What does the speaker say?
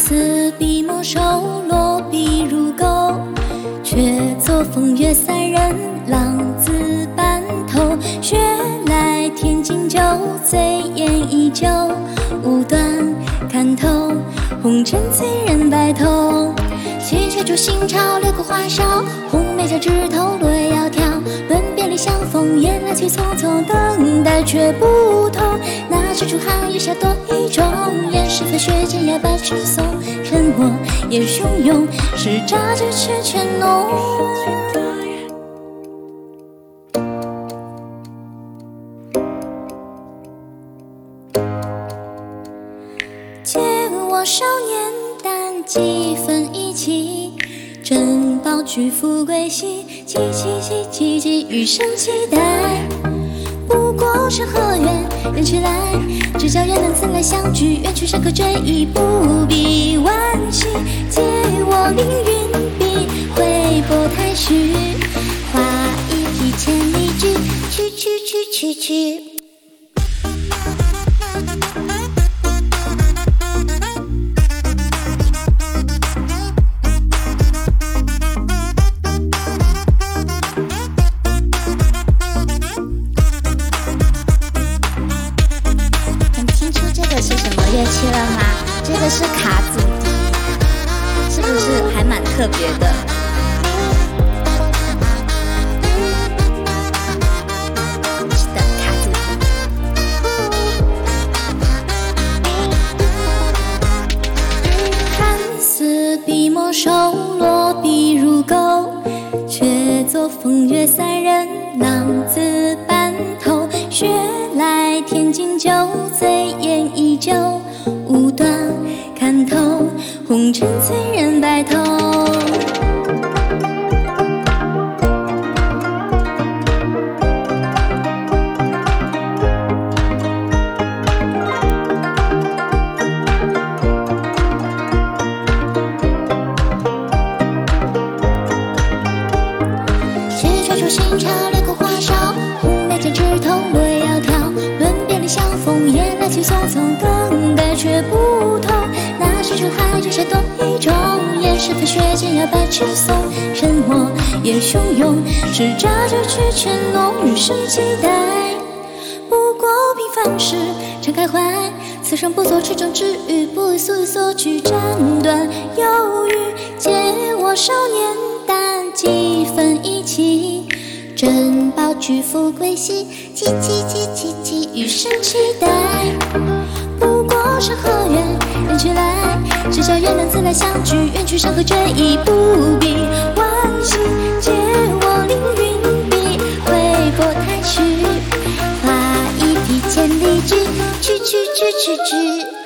似笔墨收，落笔如钩，却作风月三人，浪子半头。雪来天津酒，醉眼依旧，无端看透，红尘催人白头。七绝烛新潮，流过花梢，红梅交枝头，落叶窈窕。论别离相逢，雁来去匆匆，等待却不同。那是出寒月下多一种，掩是飞雪间摇摆曲送。沉默也汹涌，是乍觉却却浓。借我少年胆，几分意气。珍宝举富贵兮，戚戚戚戚戚，余生期待。不过山河远，人去来，只叫人能自来相聚。愿去山河追忆，不必惋惜。借我凌云笔，挥拨太虚，画一匹千里驹，去去去去去。这个是卡祖笛，是不是还蛮特别的？是的，卡祖笛。看似笔墨收，落笔如钩，却作风月三人，浪子半头。雪来天津酒，醉眼依旧，红尘催人白头。雪吹出新潮，流过花梢，红梅间枝头，落叶窈窕。论别离相逢，雁来去匆匆，等待却不同。那是出海月下多一种，掩是飞雪间摇摆曲送。沉默也汹涌，是乍觉却却浓，余生期待。不过平凡事，常开怀。此生不做池中之鱼，不为所所惧，斩断忧郁。借我少年胆，几分意气。珍宝举富贵兮，戚戚戚戚戚，余生期待。山河远，人去来，知交愿能自来相聚。愿去山河追忆，不必惋惜。借我凌云笔，挥拨太虚，画一匹千里驹，去去去去去。